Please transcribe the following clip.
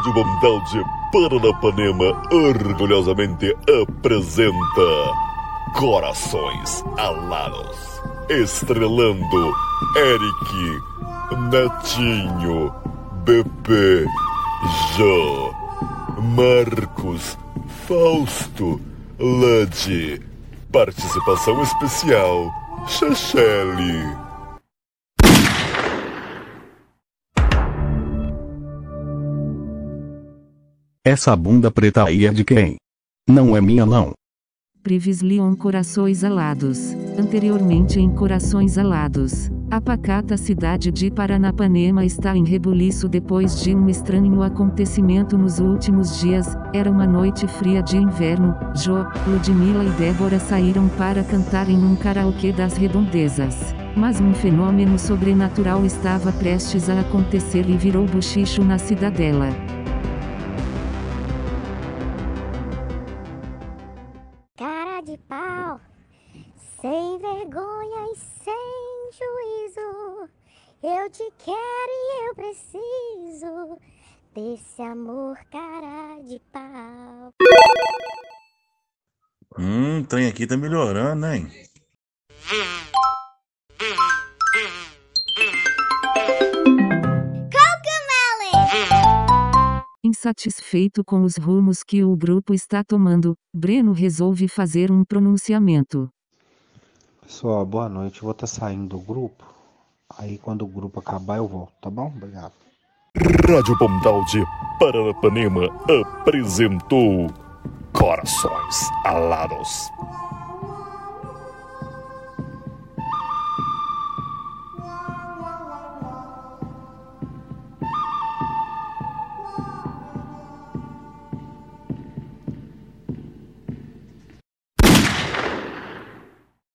Rádio Mundial de Paranapanema orgulhosamente apresenta Corações Alados, estrelando Eric, Natinho, BP, Jô, Marcos, Fausto, Lade, participação especial, Chachele. Essa bunda preta aí é de quem? Não é minha não. Privis Leon Corações Alados. Anteriormente em Corações Alados. A pacata cidade de Paranapanema está em rebuliço depois de um estranho acontecimento nos últimos dias. Era uma noite fria de inverno. Jo, Ludmilla e Débora saíram para cantar em um karaokê das redondezas. Mas um fenômeno sobrenatural estava prestes a acontecer e virou buchicho na cidadela. Cara de pau, sem vergonha e sem juízo. Eu te quero e eu preciso desse amor, cara de pau. Hum, o trem aqui tá melhorando, hein? Insatisfeito com os rumos que o grupo está tomando, Breno resolve fazer um pronunciamento. Pessoal, boa noite. Eu vou estar saindo do grupo. Aí quando o grupo acabar eu volto, tá bom? Obrigado. Rádio Mundial de Paranapanema apresentou Corações Alados.